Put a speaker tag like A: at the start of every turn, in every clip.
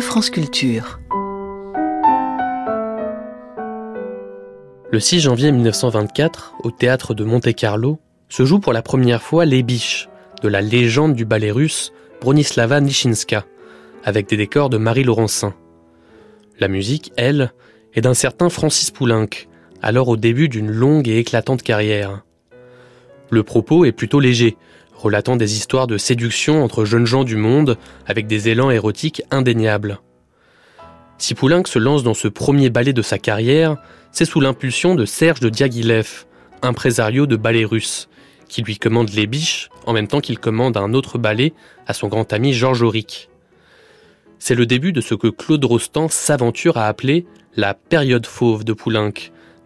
A: France Culture.
B: Le 6 janvier 1924, au théâtre de Monte-Carlo, se joue pour la première fois Les Biches, de la légende du ballet russe Bronislava Nishinska, avec des décors de Marie Laurencin. La musique, elle, est d'un certain Francis Poulenc, alors au début d'une longue et éclatante carrière. Le propos est plutôt léger, relatant des histoires de séduction entre jeunes gens du monde avec des élans érotiques indéniables. Si Poulenc se lance dans ce premier ballet de sa carrière, c'est sous l'impulsion de Serge de Diaghilev, impresario de ballet russe, qui lui commande les biches en même temps qu'il commande un autre ballet à son grand ami Georges Auric. C'est le début de ce que Claude Rostand s'aventure à appeler la période fauve de Poulenc,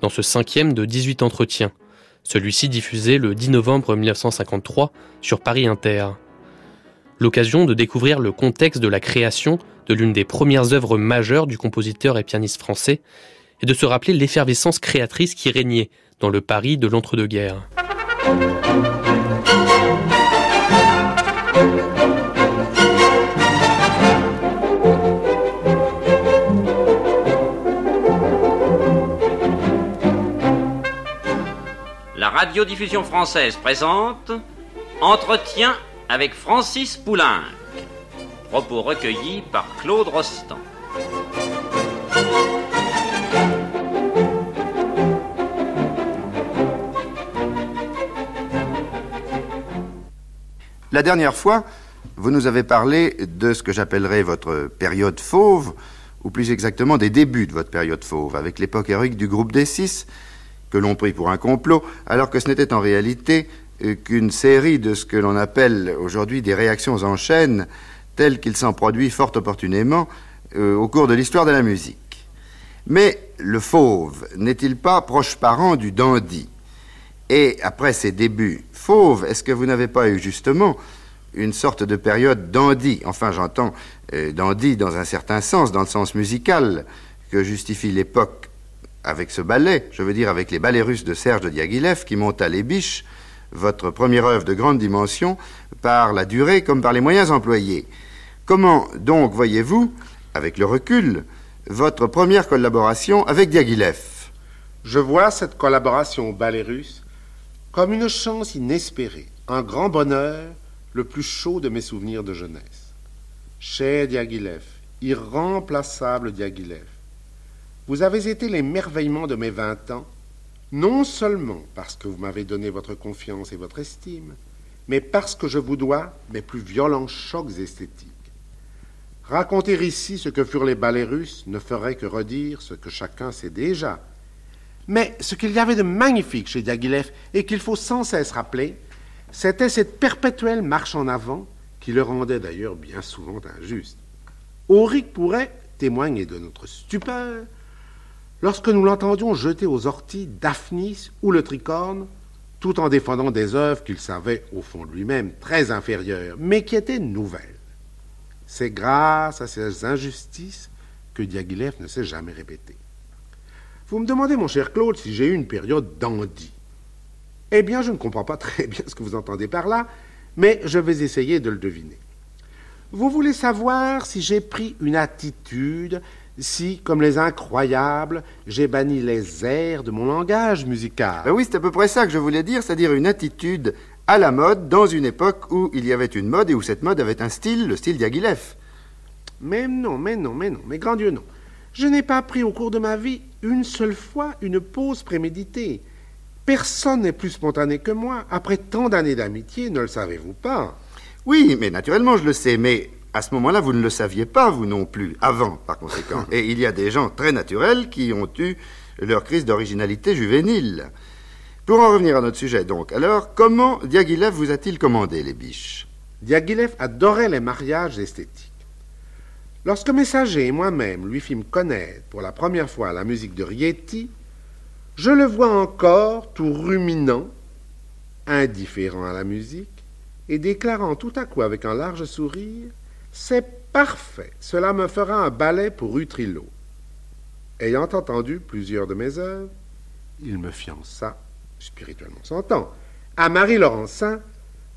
B: dans ce cinquième de 18 entretiens, celui-ci diffusé le 10 novembre 1953 sur Paris Inter. L'occasion de découvrir le contexte de la création de l'une des premières œuvres majeures du compositeur et pianiste français et de se rappeler l'effervescence créatrice qui régnait dans le Paris de l'entre-deux-guerres.
C: Radiodiffusion française présente Entretien avec Francis Poulenc. Propos recueillis par Claude Rostand.
D: La dernière fois, vous nous avez parlé de ce que j'appellerais votre période fauve, ou plus exactement des débuts de votre période fauve, avec l'époque héroïque du groupe des six, que l'on prit pour un complot, alors que ce n'était en réalité euh, qu'une série de ce que l'on appelle aujourd'hui des réactions en chaîne, telles qu'il s'en produit fort opportunément euh, au cours de l'histoire de la musique. Mais le fauve n'est-il pas proche parent du dandy? Et après ses débuts fauves, est-ce que vous n'avez pas eu justement une sorte de période dandy? Enfin, j'entends euh, dandy dans un certain sens, dans le sens musical que justifie l'époque avec ce ballet, je veux dire avec les ballets russes de Serge Diaghilev qui monta les biches, votre première œuvre de grande dimension, par la durée comme par les moyens employés. Comment donc voyez-vous, avec le recul, votre première collaboration avec Diaghilev?
E: Je vois cette collaboration au ballet russe comme une chance inespérée, un grand bonheur, le plus chaud de mes souvenirs de jeunesse. Cher Diaghilev, irremplaçable Diaghilev, vous avez été l'émerveillement de mes vingt ans, non seulement parce que vous m'avez donné votre confiance et votre estime, mais parce que je vous dois mes plus violents chocs esthétiques. Raconter ici ce que furent les ballets russes ne ferait que redire ce que chacun sait déjà. Mais ce qu'il y avait de magnifique chez Diaghilev et qu'il faut sans cesse rappeler, c'était cette perpétuelle marche en avant qui le rendait d'ailleurs bien souvent injuste. Auric pourrait témoigner de notre stupeur lorsque nous l'entendions jeter aux orties Daphnis ou le tricorne, tout en défendant des œuvres qu'il savait au fond de lui-même très inférieures, mais qui étaient nouvelles. C'est grâce à ces injustices que Diaghilev ne s'est jamais répété. Vous me demandez, mon cher Claude, si j'ai eu une période dandy. Eh bien, je ne comprends pas très bien ce que vous entendez par là, mais je vais essayer de le deviner. Vous voulez savoir si j'ai pris une attitude si, comme les incroyables, j'ai banni les airs de mon langage musical.
D: Ben oui, c'est à peu près ça que je voulais dire, c'est-à-dire une attitude à la mode dans une époque où il y avait une mode et où cette mode avait un style, le style d'Aguilef.
E: Mais non, mais non, mais non, mais grand Dieu, non. Je n'ai pas pris au cours de ma vie une seule fois une pause préméditée. Personne n'est plus spontané que moi, après tant d'années d'amitié, ne le savez-vous pas?
D: Oui, mais naturellement, je le sais, mais à ce moment-là, vous ne le saviez pas, vous non plus, avant, par conséquent. Et il y a des gens très naturels qui ont eu leur crise d'originalité juvénile. Pour en revenir à notre sujet, donc, alors, comment Diaghilev vous a-t-il commandé les biches?
E: Diaghilev adorait les mariages esthétiques. Lorsque Messager et moi-même lui fîmes connaître pour la première fois la musique de Rieti, je le vois encore tout ruminant, indifférent à la musique, et déclarant tout à coup avec un large sourire C'est parfait, cela me fera un ballet pour Utrillo. Ayant entendu plusieurs de mes œuvres, il me fiança, spirituellement s'entend, à Marie Laurencin,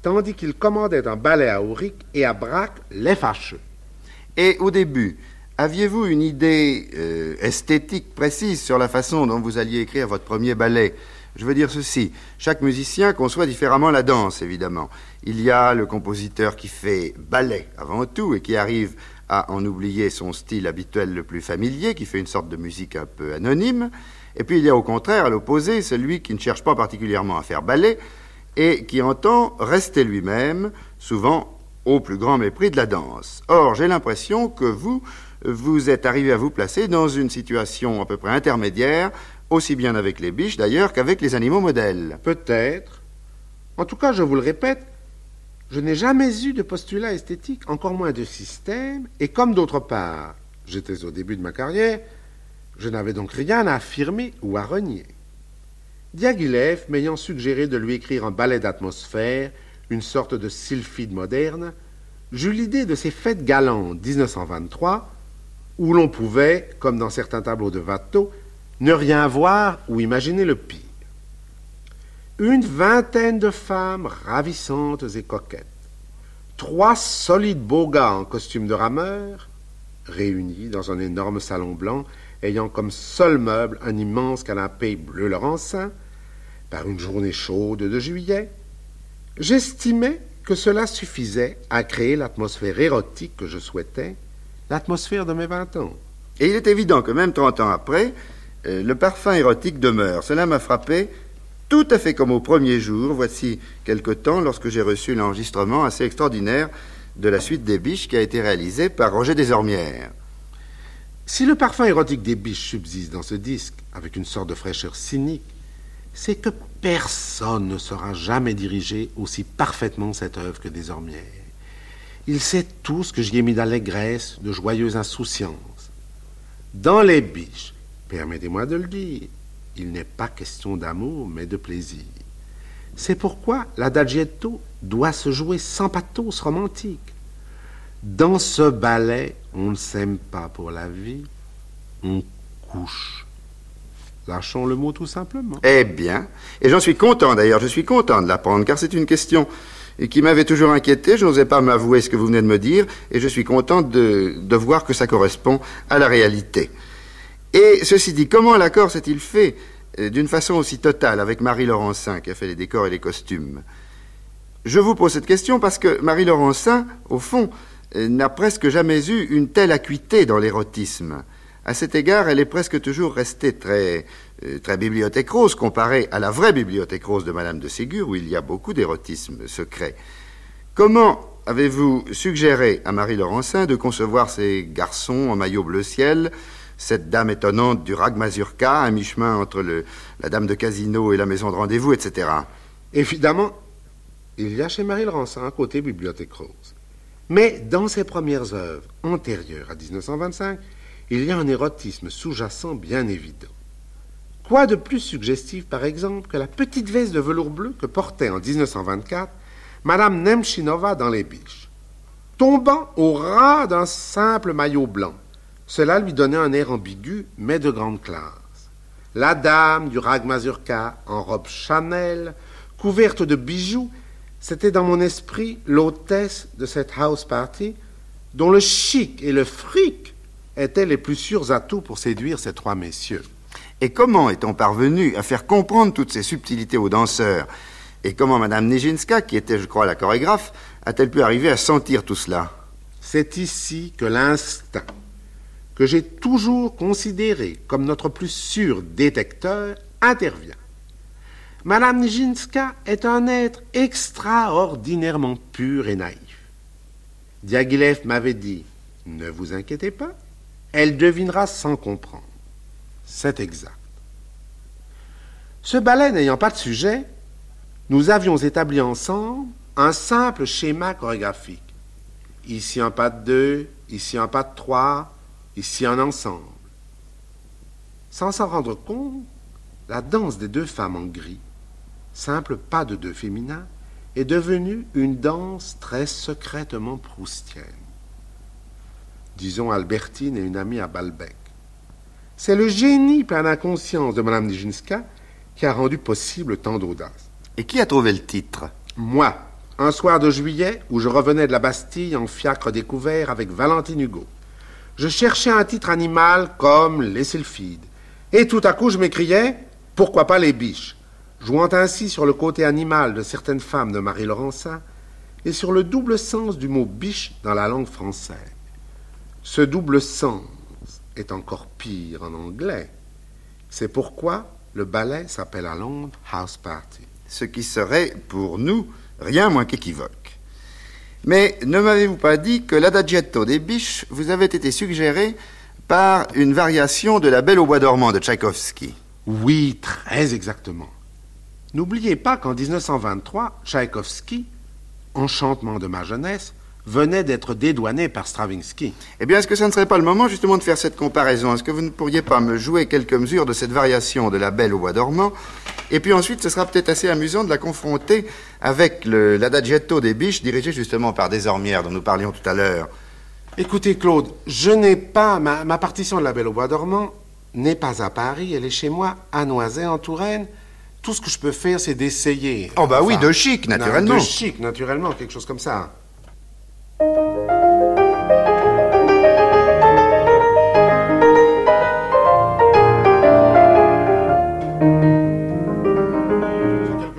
E: tandis qu'il commandait un ballet à Auric et à Braque les fâcheux.
D: Et au début, aviez-vous une idée euh, esthétique précise sur la façon dont vous alliez écrire votre premier ballet Je veux dire ceci, chaque musicien conçoit différemment la danse, évidemment. Il y a le compositeur qui fait ballet avant tout et qui arrive à en oublier son style habituel le plus familier, qui fait une sorte de musique un peu anonyme. Et puis il y a au contraire, à l'opposé, celui qui ne cherche pas particulièrement à faire ballet et qui entend rester lui-même, souvent au plus grand mépris de la danse. Or, j'ai l'impression que vous, vous êtes arrivé à vous placer dans une situation à peu près intermédiaire, aussi bien avec les biches d'ailleurs qu'avec les animaux modèles.
E: Peut-être. En tout cas, je vous le répète, je n'ai jamais eu de postulat esthétique, encore moins de système, et comme d'autre part, j'étais au début de ma carrière, je n'avais donc rien à affirmer ou à renier. Diaghilev m'ayant suggéré de lui écrire un ballet d'atmosphère, une sorte de sylphide moderne, j'eus l'idée de ces fêtes galantes 1923, où l'on pouvait, comme dans certains tableaux de Watteau, ne rien voir ou imaginer le pire. Une vingtaine de femmes ravissantes et coquettes, trois solides beaux gars en costume de rameur, réunis dans un énorme salon blanc, ayant comme seul meuble un immense canapé bleu laurencin, par une journée chaude de juillet, j'estimais que cela suffisait à créer l'atmosphère érotique que je souhaitais, l'atmosphère de mes vingt ans.
D: Et il est évident que même trente ans après, le parfum érotique demeure. Cela m'a frappé tout à fait comme au premier jour, voici quelque temps, lorsque j'ai reçu l'enregistrement assez extraordinaire de la suite des biches qui a été réalisé par Roger Desormières.
E: Si le parfum érotique des biches subsiste dans ce disque, avec une sorte de fraîcheur cynique, c'est que personne ne saura jamais diriger aussi parfaitement cette œuvre que Desormières. Il sait tout ce que j'y ai mis d'allégresse, de joyeuse insouciance. Dans les biches, permettez-moi de le dire, il n'est pas question d'amour, mais de plaisir. C'est pourquoi l'adagietto doit se jouer sans pathos romantique. Dans ce ballet, on ne s'aime pas pour la vie, on couche. Lâchons le mot tout simplement.
D: Eh bien, et j'en suis content d'ailleurs, je suis content de l'apprendre, car c'est une question qui m'avait toujours inquiété, je n'osais pas m'avouer ce que vous venez de me dire, et je suis content de, de voir que ça correspond à la réalité. Et ceci dit, comment l'accord s'est-il fait euh, d'une façon aussi totale avec Marie Laurencin, qui a fait les décors et les costumes? Je vous pose cette question parce que Marie Laurencin, au fond, euh, n'a presque jamais eu une telle acuité dans l'érotisme. À cet égard, elle est presque toujours restée très, euh, très bibliothèque rose comparée à la vraie bibliothèque rose de Madame de Ségur, où il y a beaucoup d'érotisme secret. Comment avez-vous suggéré à Marie Laurencin de concevoir ces garçons en maillot bleu ciel, cette dame étonnante du Rag Mazurka, à mi-chemin entre la dame de casino et la maison de rendez-vous, etc.
E: Évidemment, il y a chez Marie Laurencin un côté bibliothèque rose. Mais dans ses premières œuvres, antérieures à 1925, il y a un érotisme sous-jacent bien évident. Quoi de plus suggestif, par exemple, que la petite veste de velours bleu que portait en 1924 Madame Nemchinova dans Les Biches, tombant au ras d'un simple maillot blanc. Cela lui donnait un air ambigu, mais de grande classe. La dame du rag mazurka, en robe Chanel, couverte de bijoux, c'était dans mon esprit l'hôtesse de cette house party, dont le chic et le fric étaient les plus sûrs atouts pour séduire ces trois messieurs.
D: Et comment est-on parvenu à faire comprendre toutes ces subtilités aux danseurs? Et comment Madame Nijinská, qui était, je crois, la chorégraphe, a-t-elle pu arriver à sentir tout cela?
E: C'est ici que l'instinct, que j'ai toujours considéré comme notre plus sûr détecteur, intervient. Madame Nijinská est un être extraordinairement pur et naïf. Diaghilev m'avait dit Ne vous inquiétez pas, elle devinera sans comprendre. C'est exact. Ce ballet n'ayant pas de sujet, nous avions établi ensemble un simple schéma chorégraphique. Ici un pas de deux, ici un pas de trois, ici un ensemble. Sans s'en rendre compte, la danse des deux femmes en gris, simple pas de deux féminins, est devenue une danse très secrètement proustienne. Disons Albertine et une amie à Balbec. C'est le génie plein d'inconscience de Mme Nijinská qui a rendu possible tant d'audace.
D: Et qui a trouvé le titre?
E: Moi, un soir de juillet où je revenais de la Bastille en fiacre découvert avec Valentine Hugo. Je cherchais un titre animal comme les sylphides. Et tout à coup, je m'écriais Pourquoi pas les biches? Jouant ainsi sur le côté animal de certaines femmes de Marie Laurencin et sur le double sens du mot biche dans la langue française. Ce double sens est encore pire en anglais. C'est pourquoi le ballet s'appelle à Londres House Party.
D: Ce qui serait, pour nous, rien moins qu'équivoque. Mais ne m'avez-vous pas dit que l'adagietto des biches vous avait été suggéré par une variation de La Belle au bois dormant de Tchaïkovski?
E: Oui, très exactement. N'oubliez pas qu'en 1923, Tchaïkovski, enchantement de ma jeunesse, venait d'être dédouané par Stravinsky.
D: Eh bien, est-ce que ça ne serait pas le moment justement de faire cette comparaison? Est-ce que vous ne pourriez pas me jouer quelques mesures de cette variation de la Belle au bois dormant? Et puis ensuite, ce sera peut-être assez amusant de la confronter avec l'adagietto des biches, dirigé justement par Desormières, dont nous parlions tout à l'heure.
E: Écoutez, Claude, je n'ai pas. Ma, ma, partition de la Belle au bois dormant n'est pas à Paris, elle est chez moi, à Noiset, en Touraine. Tout ce que je peux faire, c'est d'essayer.
D: Oh, bah enfin, oui, de chic, naturellement.
E: De chic, naturellement, quelque chose comme ça.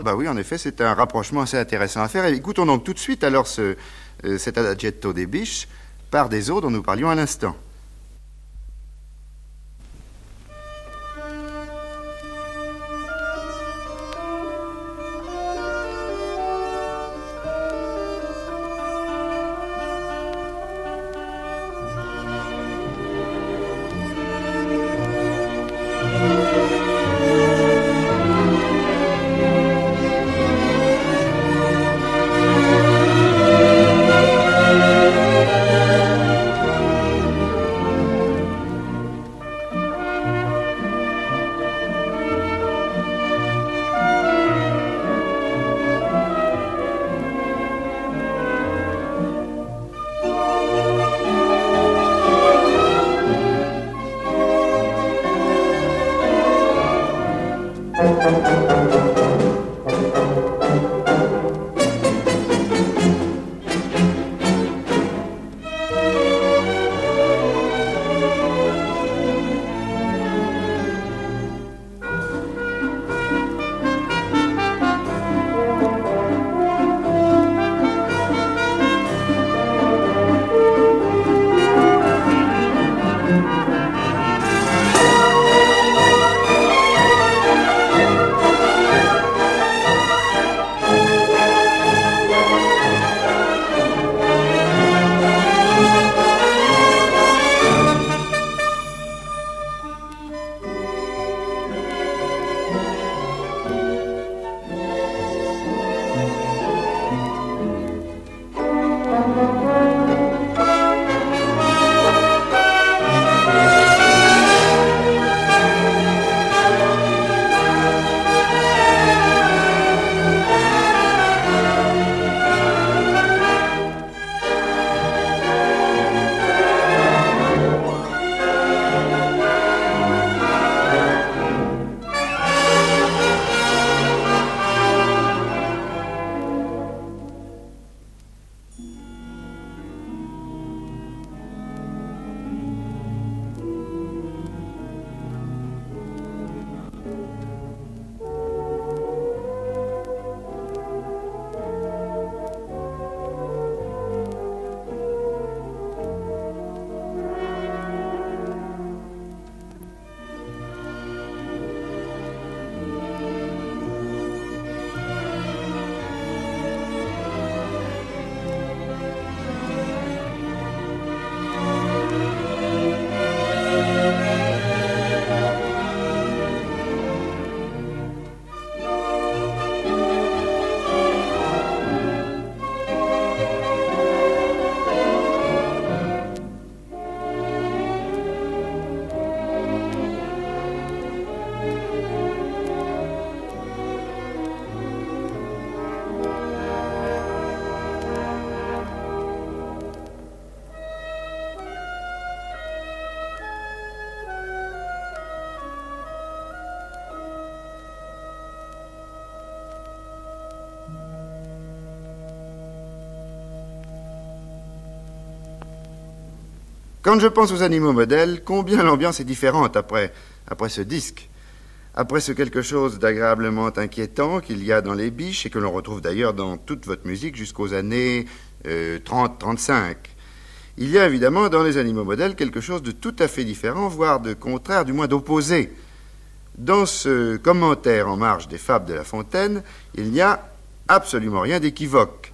D: Bah oui, en effet, c'est un rapprochement assez intéressant à faire. Écoutons donc tout de suite alors ce, euh, cet adagietto des biches par des eaux dont nous parlions à l'instant. Quand je pense aux animaux modèles, combien l'ambiance est différente après, après ce disque après ce quelque chose d'agréablement inquiétant qu'il y a dans les biches et que l'on retrouve d'ailleurs dans toute votre musique jusqu'aux années 30-35. Euh, Il y a évidemment dans les animaux modèles quelque chose de tout à fait différent, voire de contraire, du moins d'opposé. Dans ce commentaire en marge des fables de La Fontaine, il n'y a absolument rien d'équivoque.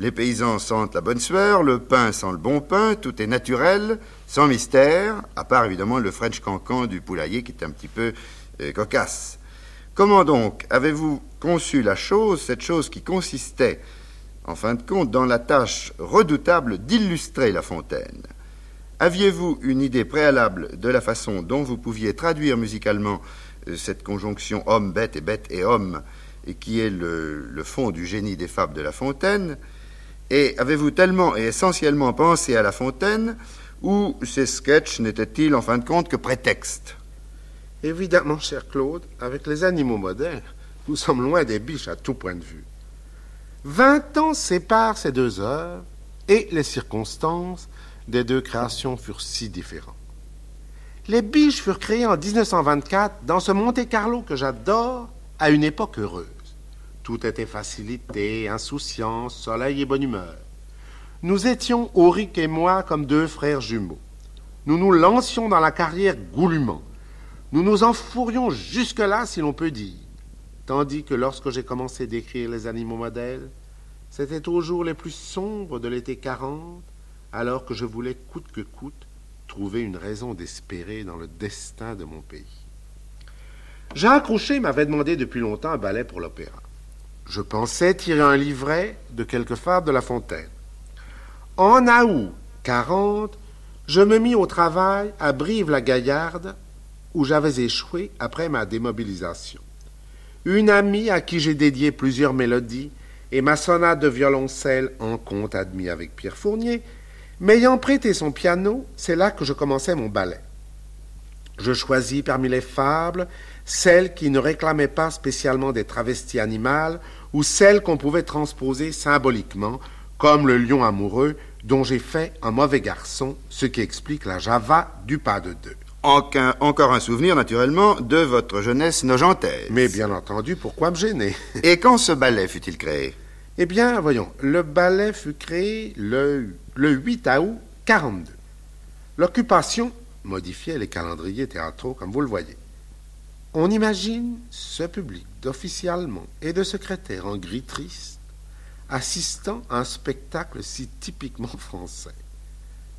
D: Les paysans sentent la bonne sueur, le pain sent le bon pain, tout est naturel, sans mystère, à part évidemment le French cancan du poulailler qui est un petit peu cocasse. Comment donc avez-vous conçu la chose, cette chose qui consistait, en fin de compte, dans la tâche redoutable d'illustrer La Fontaine? Aviez-vous une idée préalable de la façon dont vous pouviez traduire musicalement euh, cette conjonction homme-bête et bête et homme, qui est le fond du génie des fables de La Fontaine? Et avez-vous tellement et essentiellement pensé à La Fontaine, ou ces sketchs n'étaient-ils en fin de compte que prétexte
E: Évidemment, cher Claude, avec les animaux modernes, nous sommes loin des biches à tout point de vue. Vingt ans séparent ces deux œuvres et les circonstances des deux créations furent si différentes. Les biches furent créées en 1924 dans ce Monte Carlo que j'adore à une époque heureuse. Tout était facilité, insouciance, soleil et bonne humeur. Nous étions, Auric et moi, comme deux frères jumeaux. Nous nous lancions dans la carrière goulûment. Nous nous enfourions jusque-là, si l'on peut dire. Tandis que lorsque j'ai commencé d'écrire les animaux modèles, c'était au jour les plus sombres de l'été 40, alors que je voulais coûte que coûte trouver une raison d'espérer dans le destin de mon pays. Jean Crochet m'avait demandé depuis longtemps un ballet pour l'opéra. Je pensais tirer un livret de quelques fables de La Fontaine. En août 40, je me mis au travail à Brive-la-Gaillarde où j'avais échoué après ma démobilisation. Une amie à qui j'ai dédié plusieurs mélodies et ma sonate de violoncelle en compte admis avec Pierre Fournier, m'ayant prêté son piano, c'est là que je commençais mon ballet. Je choisis parmi les fables celles qui ne réclamaient pas spécialement des travestis animales ou celles qu'on pouvait transposer symboliquement, comme le lion amoureux dont j'ai fait un mauvais garçon, ce qui explique la java du pas de deux
D: encore un souvenir, naturellement, de votre jeunesse nogentaise.
E: Mais bien entendu, pourquoi me gêner?
D: Et quand ce ballet fut-il créé?
E: Eh bien, voyons, le ballet fut créé le, le 8 août 42. L'occupation modifiait les calendriers théâtraux, comme vous le voyez. On imagine ce public d'officiers et de secrétaires en gris triste assistant à un spectacle si typiquement français.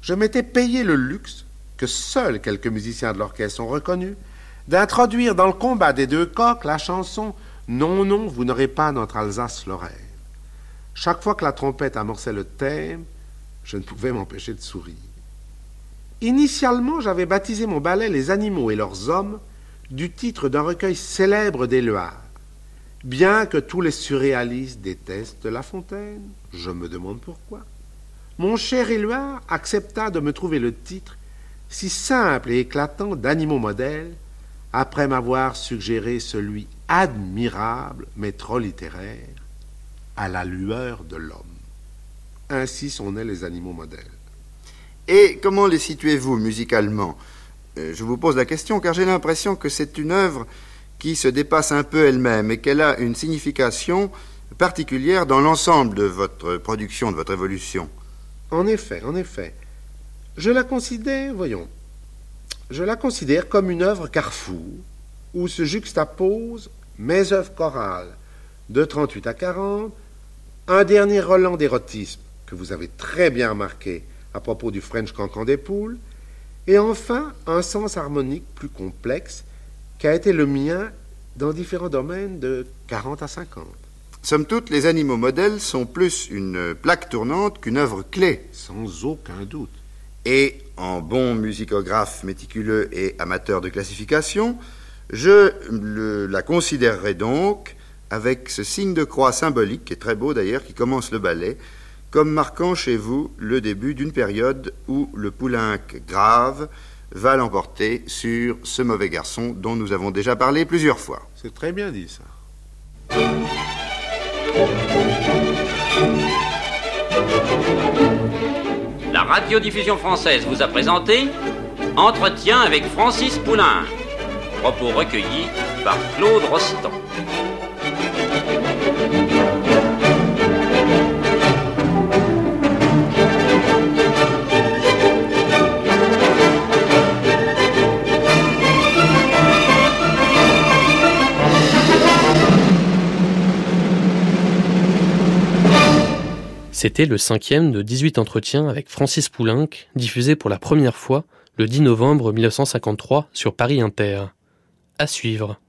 E: Je m'étais payé le luxe que seuls quelques musiciens de l'orchestre ont reconnu, d'introduire dans le combat des deux coqs la chanson Non, non, vous n'aurez pas notre Alsace-Lorraine. Chaque fois que la trompette amorçait le thème, je ne pouvais m'empêcher de sourire. Initialement, j'avais baptisé mon ballet Les animaux et leurs hommes du titre d'un recueil célèbre d'Éluard. Bien que tous les surréalistes détestent La Fontaine, je me demande pourquoi. Mon cher Éluard accepta de me trouver le titre si simple et éclatant d'animaux modèles, après m'avoir suggéré celui admirable, mais trop littéraire, à la lueur de l'homme. Ainsi sont nés les animaux modèles.
D: Et comment les situez-vous musicalement? Je vous pose la question car j'ai l'impression que c'est une œuvre qui se dépasse un peu elle-même et qu'elle a une signification particulière dans l'ensemble de votre production, de votre évolution.
E: En effet, en effet. Je la considère, voyons, je la considère comme une œuvre carrefour où se juxtaposent mes œuvres chorales de 38 à 40, un dernier relent d'érotisme que vous avez très bien remarqué à propos du French Cancan des poules, et enfin un sens harmonique plus complexe qui a été le mien dans différents domaines de 40 à 50.
D: Somme toute, les animaux modèles sont plus une plaque tournante qu'une œuvre clé.
E: Sans aucun doute.
D: Et en bon musicographe méticuleux et amateur de classification, je la considérerai donc avec ce signe de croix symbolique, qui est très beau d'ailleurs, qui commence le ballet, comme marquant chez vous le début d'une période où le poulenc grave va l'emporter sur ce mauvais garçon dont nous avons déjà parlé plusieurs fois.
E: C'est très bien dit ça.
C: radiodiffusion française vous a présenté Entretien avec Francis Poulain. Propos recueillis par Claude Rostand.
B: C'était le cinquième de 18 entretiens avec Francis Poulenc, diffusé pour la première fois le 10 novembre 1953 sur Paris Inter. À suivre.